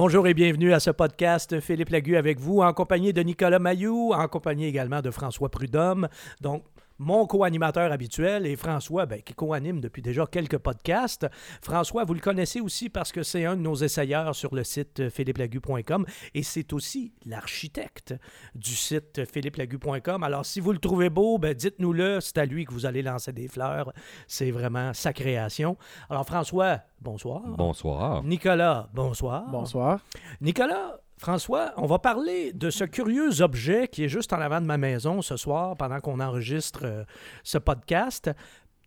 Bonjour et bienvenue à ce podcast Philippe Lagu avec vous, en compagnie de Nicolas Mayou, en compagnie également de François Prudhomme. Donc, mon co-animateur habituel et François, ben, qui co-anime depuis déjà quelques podcasts. François, vous le connaissez aussi parce que c'est un de nos essayeurs sur le site philippelagu.com et c'est aussi l'architecte du site philippelagu.com. Alors, si vous le trouvez beau, ben, dites-nous-le, c'est à lui que vous allez lancer des fleurs. C'est vraiment sa création. Alors, François, bonsoir. Bonsoir. Nicolas, bonsoir. Bonsoir. Nicolas, François, on va parler de ce curieux objet qui est juste en avant de ma maison ce soir pendant qu'on enregistre euh, ce podcast.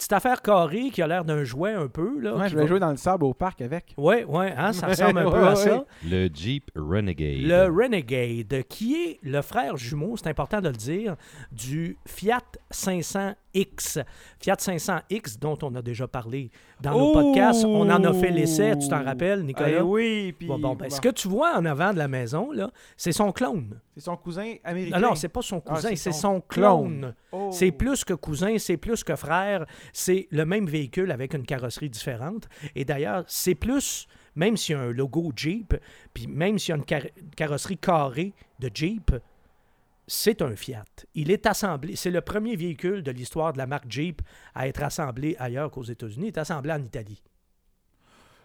Petite affaire carrée qui a l'air d'un jouet un peu. Là, Ouais, je vais va- jouer dans le sable au parc avec. Ouais, ouais, hein, ça ressemble un peu Ouais, à ouais, ça. Le Jeep Renegade. Le Renegade, qui est le frère jumeau, c'est important de le dire, du Fiat 500X. Fiat 500X, dont on a déjà parlé dans nos Oh! podcasts. On en a fait l'essai, tu t'en rappelles, Nicolas? Eh oui, puis Bon, bon, ben, bon, ce que tu vois en avant de la maison, là, c'est son clone. c'est son cousin américain. Non, non, c'est pas son Ah, cousin, c'est c'est son son clone. Oh. C'est plus que cousin, c'est plus que frère. C'est le même véhicule avec une carrosserie différente. Et d'ailleurs, c'est plus, même s'il y a un logo Jeep, puis même s'il y a une car- carrosserie carrée de Jeep, c'est un Fiat. Il est assemblé, c'est le premier véhicule de l'histoire de la marque Jeep à être assemblé ailleurs qu'aux États-Unis. Est assemblé en Italie.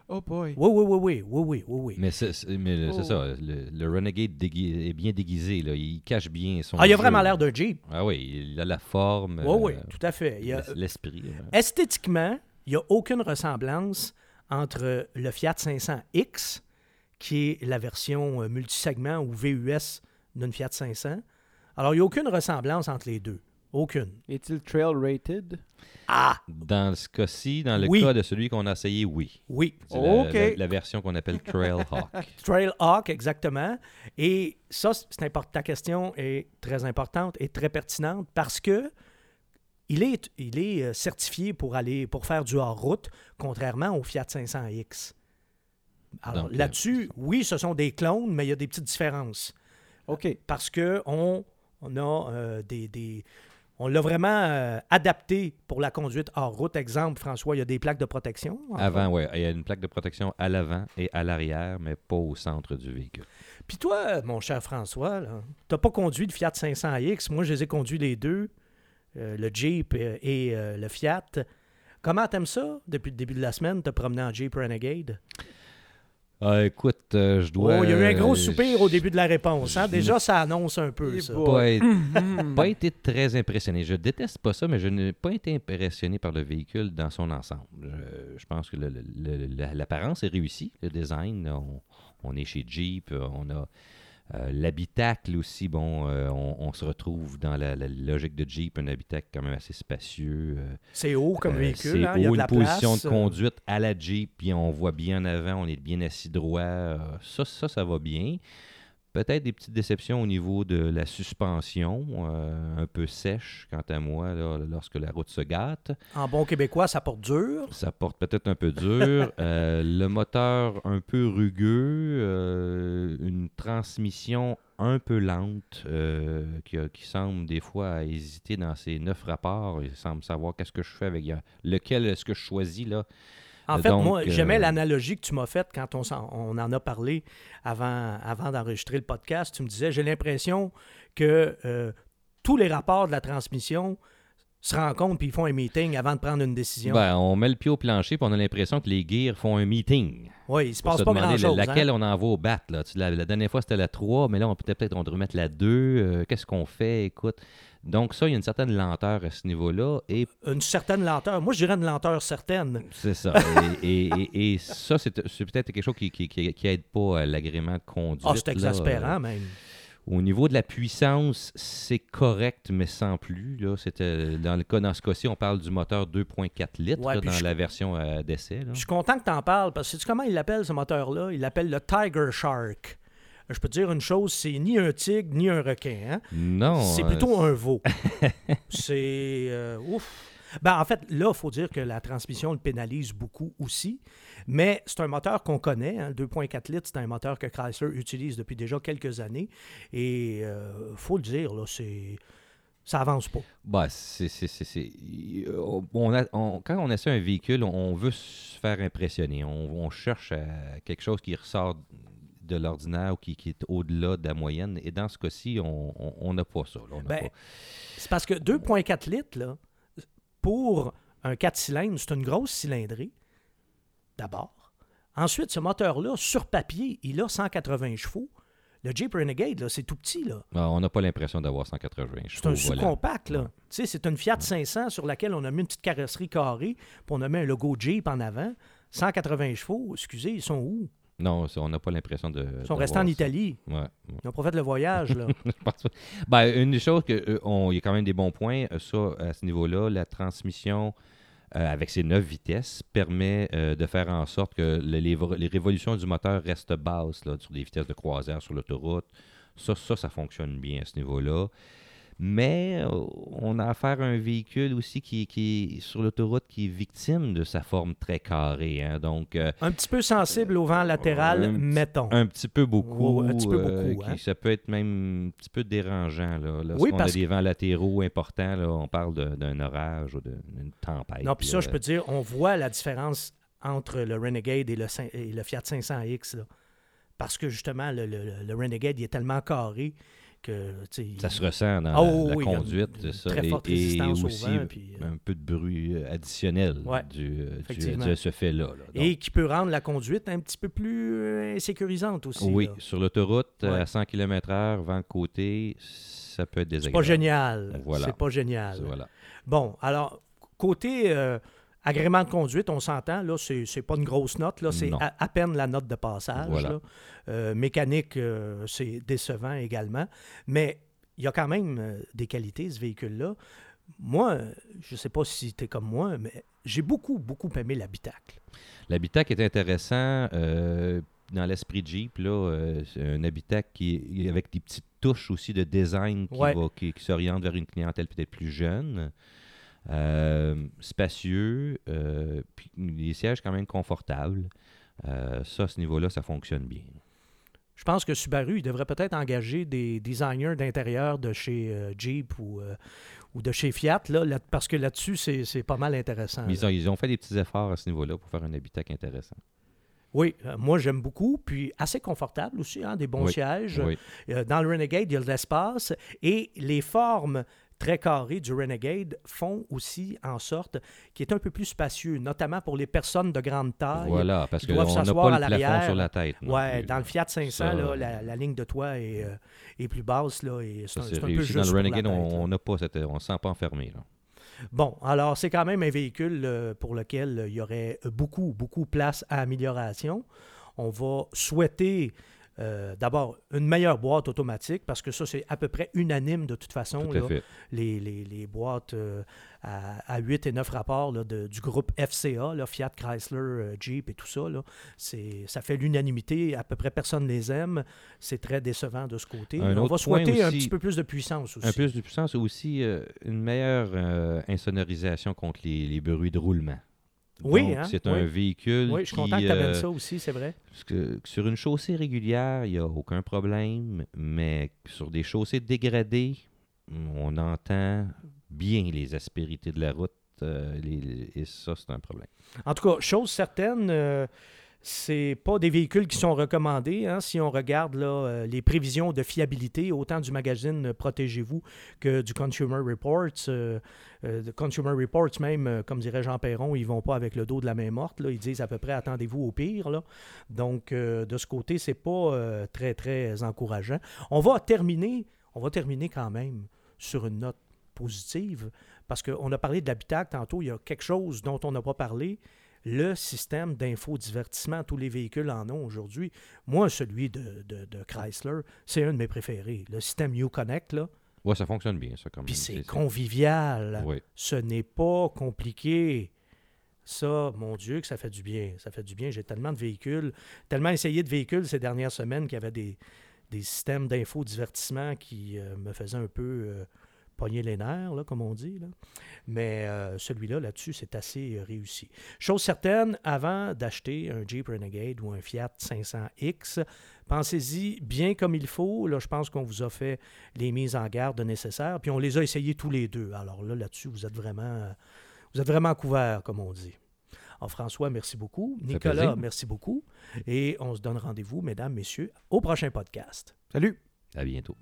Oh boy. Oui, oui, oui, oui, oui, oui, oui, oui. Mais c'est c'est Oh. ça, le, le Renegade dégui- est bien déguisé. Là. Il cache bien son. Ah, il a jeu. vraiment l'air d'un Jeep. Ah oui, il a la forme. Oui, oui, euh, tout à fait. L'esprit. hein. Esthétiquement, il n'y a aucune ressemblance entre le Fiat 500X, qui est la version euh, multisegment ou VUS d'une Fiat 500. Alors, il n'y a aucune ressemblance entre les deux. Aucune. Est-il trail rated? Ah, Dans ce cas-ci, dans le Oui. cas de celui qu'on a essayé, oui. oui. C'est la, Ok. la- la version qu'on appelle Trailhawk. Trailhawk, exactement. Et ça, c'est important. Ta question est très importante et très pertinente parce que il est, il est euh, certifié pour aller pour faire du hors-route, contrairement au Fiat 500X. Alors Donc, euh, là-dessus, oui, ce sont des clones, mais il y a des petites différences. OK. Parce que on, on a euh, des, des- On l'a vraiment euh, adapté pour la conduite hors route. Exemple, François, il y a des plaques de protection. Avant, oui. Il y a une plaque de protection à l'avant et à l'arrière, mais pas au centre du véhicule. Puis toi, mon cher François, là, t'as pas conduit le Fiat 500X. Moi, je les ai conduits les deux, euh, le Jeep euh, et euh, le Fiat. Comment t'aimes ça depuis le début de la semaine, te promener en Jeep Renegade? Ah, écoute, euh, je dois. oh, il y a eu un gros euh, soupir au début de la réponse. hein? Déjà, ça annonce un peu, ça. pas, être- Mhm. pas été très impressionné. Je déteste pas ça, mais je n'ai pas été impressionné par le véhicule dans son ensemble. Je, je pense que l'apparence est réussie, le design. On, on est chez Jeep, euh, on a euh, l'habitacle aussi. Bon, euh, on, on se retrouve dans la, la logique de Jeep, un habitacle quand même assez spacieux. euh, C'est haut comme véhicule. c'est hein? Il y a haut, la une position place. de conduite à la Jeep, puis on voit bien en avant, on est bien assis droit. ça, ça, ça va bien. Peut-être des petites déceptions au niveau de la suspension, euh, un peu sèche, quant à moi, là, lorsque la route se gâte. En bon québécois, ça porte dur. Ça porte peut-être un peu dur. Euh, le moteur un peu rugueux, euh, une transmission un peu lente, qui, semble des fois hésiter dans ses neuf rapports. Il semble savoir qu'est-ce que je fais avec lequel est-ce que je choisis là. En Euh, fait, donc, moi, euh, j'aimais l'analogie que tu m'as faite quand on, en a parlé avant, avant d'enregistrer le podcast. Tu me disais, j'ai l'impression que euh, tous les rapports de la transmission se rencontrent puis ils font un meeting avant de prendre une décision. Ben, on met le pied au plancher puis on a l'impression que les gears font un meeting. oui, il se passe se pas grand-chose. laquelle hein? on envoie au bat. Là? La, la dernière fois, c'était la 3, mais là, on peut peut-être on devrait mettre la 2. euh, Qu'est-ce qu'on fait? Écoute. Donc, ça, il y a une certaine lenteur à ce niveau-là. Et Une certaine lenteur. Moi, je dirais une lenteur certaine. c'est ça. et, et- et- et ça, c'est peut-être quelque chose qui, qui, qui, qui aide pas à l'agrément de conduite. Ah, c'est là. exaspérant, même. Au niveau de la puissance, c'est correct, mais sans plus. Là. C'était, dans le cas, dans ce cas-ci, on parle du moteur 2.4 litres Ouais, là, puis dans je- la version euh, d'essai. Je suis content que tu en parles parce que sais-tu comment il l'appelle, ce moteur-là? Il l'appelle le Tiger Shark. Je peux te dire une chose, c'est ni un tigre ni un requin. Hein? Non. C'est euh, plutôt un veau. c'est. euh, ouf. Ben, en fait, là, il faut dire que la transmission le pénalise beaucoup aussi. Mais c'est un moteur qu'on connaît. hein. Le 2.4 litres, c'est un moteur que Chrysler utilise depuis déjà quelques années. Et il faut le dire, là, c'est. Ça avance pas. Bah, c'est, c'est, c'est, c'est- euh, on a- on- quand on essaie un véhicule, on veut se faire impressionner. On, on cherche à quelque chose qui ressort de l'ordinaire ou qui, qui est au-delà de la moyenne. Et dans ce cas-ci, on n'a pas ça. Ben, C'est parce que 2,4 litres, là, pour un 4 cylindres, c'est une grosse cylindrée, d'abord. Ensuite, ce moteur-là, sur papier, il a 180 chevaux. Le Jeep Renegade, c'est tout petit, là. Ah, on n'a pas l'impression d'avoir 180 chevaux. C'est un sous-compact, là. Ouais. C'est une Fiat 500 sur laquelle on a mis une petite carrosserie carrée, puis on a mis un logo Jeep en avant. 180 chevaux, excusez, ils sont où? Non, ça, on n'a pas l'impression de. Ils sont restés en Italie. Ouais, ouais. Ils n'ont pas fait le voyage, là. Je pense pas. Ben, une des choses, que, euh, on- il y a quand même des bons points. euh, Ça, à ce niveau-là, la transmission euh, avec ses neuf vitesses permet euh, de faire en sorte que le- les, les révolutions du moteur restent basses là, sur des vitesses de croisière sur l'autoroute. Ça, ça, ça fonctionne bien à ce niveau-là. Mais euh, on a affaire à un véhicule aussi qui, qui est sur l'autoroute qui est victime de sa forme très carrée. hein. Donc, euh, Un petit peu sensible au vent latéral, un mettons. un petit peu beaucoup. Un petit peu euh, beaucoup, qui- hein. Ça peut être même un petit peu dérangeant. Là. Lorsqu'on Oui, a parce des vents latéraux importants, là, on parle de- d'un orage ou d'une tempête. Non, puis ça, je peux dire, on voit la différence entre le Renegade et le, et le Fiat 500X. là. Parce que justement, le, le- le Renegade, il est tellement carré que. Ça se ressent dans Ah la, oui, conduite. une c'est ça. très forte et aussi vent, puis, euh, un peu de bruit additionnel Ouais, du, de ce fait-là. là. Et qui peut rendre la conduite un petit peu plus euh, insécurisante aussi. oui, là. sur l'autoroute, Ouais. à 100 km/h, vent de côté, ça peut être C'est désagréable. pas génial. Voilà. C'est pas génial. Voilà. Bon, alors, côté euh, agrément de conduite, on s'entend, là, c'est pas une grosse note, là, c'est à, à peine la note de passage. Voilà. là. Euh, mécanique, euh, c'est décevant également. Mais il y a quand même euh, des qualités, ce véhicule-là. Moi, je sais pas si tu es comme moi, mais j'ai beaucoup, beaucoup aimé l'habitacle. L'habitacle est intéressant euh, dans l'esprit Jeep. Là, c'est un habitacle qui est avec des petites touches aussi de design qui, Ouais. va- qui, qui s'oriente vers une clientèle peut-être plus jeune. Euh, spacieux, euh, puis les sièges quand même confortables. Euh, ça, à ce niveau-là, ça fonctionne bien. Je pense que Subaru, il devrait peut-être engager des designers d'intérieur de chez euh, Jeep ou, euh, ou de chez Fiat, là, là- parce que là-dessus, c'est c'est pas mal intéressant. Ils ont, ils ont fait des petits efforts à ce niveau-là pour faire un habitacle intéressant. Oui, euh, moi j'aime beaucoup, puis assez confortable aussi, hein, des bons Oui, sièges. Oui. Dans le Renegade, il y a de l'espace et les formes très carrées du Renegade font aussi en sorte qu'il est un peu plus spacieux, notamment pour les personnes de grande taille. Voilà, parce qui qu'on doivent n'a s'asseoir pas le plafond sur la tête. Ouais, dans le Fiat 500, Ça, là, la, la ligne de toit est, euh, est plus basse. Là, et c'est un, peu juste Dans le Renegade, tête, on là. on n'a pas cette, on se sent pas enfermé. Là. Bon, alors c'est quand même un véhicule euh, pour lequel euh, il y aurait beaucoup, beaucoup place à amélioration. On va souhaiter euh, d'abord une meilleure boîte automatique parce que ça, c'est à peu près unanime de toute façon. Tout à là. fait. les, les- les boîtes euh, à, à 8 et 9 rapports là, de- du groupe FCA, là, Fiat Chrysler, euh, Jeep et tout ça. Là, c'est, ça fait l'unanimité. À peu près personne les aime. C'est très décevant de ce côté. Un On va souhaiter un petit peu plus de puissance aussi. Un peu de puissance et aussi euh, une meilleure insonorisation contre les, les bruits de roulement. Oui, hein, c'est un oui. véhicule Oui, je suis qui, content que tu amènes euh, ça aussi, c'est vrai. parce que sur une chaussée régulière, il n'y a aucun problème, mais sur des chaussées dégradées, on entend bien les aspérités de la route euh, les- et ça, c'est un problème. En tout cas, chose certaine, euh, c'est pas des véhicules qui sont recommandés. hein. Si on regarde euh, les prévisions de fiabilité, autant du magazine Protégez-vous que du Consumer Reports, euh, euh, Consumer Reports même, euh, comme dirait Jean Perron, ils vont pas avec le dos de la main morte. là. Ils disent à peu près attendez-vous au pire. Donc, euh, de ce côté, c'est pas très, très encourageant. On va terminer, on va terminer quand même sur une note positive parce qu'on a parlé de l'habitacle tantôt. Il y a quelque chose dont on n'a pas parlé le système d'infodivertissement, tous les véhicules en ont aujourd'hui. Moi, celui de, de- de Chrysler, c'est un de mes préférés. Le système Uconnect, là, Ouais, ça fonctionne bien, ça, quand puis c'est C'est- convivial. Oui. Ce n'est pas compliqué. Ça, mon Dieu, que ça fait du bien. Ça fait du bien. J'ai tellement de véhicules, tellement essayé de véhicules ces dernières semaines qu'il y avait des, des systèmes d'infodivertissement qui euh, me faisaient un peu euh, pogner les nerfs, là, comme on dit. là. Mais euh, celui-là, là-dessus, c'est assez euh, réussi. Chose certaine, avant d'acheter un Jeep Renegade ou un Fiat 500X, pensez-y bien comme il faut. Là, je pense qu'on vous a fait les mises en garde nécessaires, puis on les a essayés tous les deux. Alors là, là-dessus, vous êtes vraiment, vous êtes vraiment couverts, comme on dit. Alors, François, merci beaucoup. Nicolas, merci beaucoup. Et on se donne rendez-vous, mesdames, messieurs, au prochain podcast. Salut! À bientôt.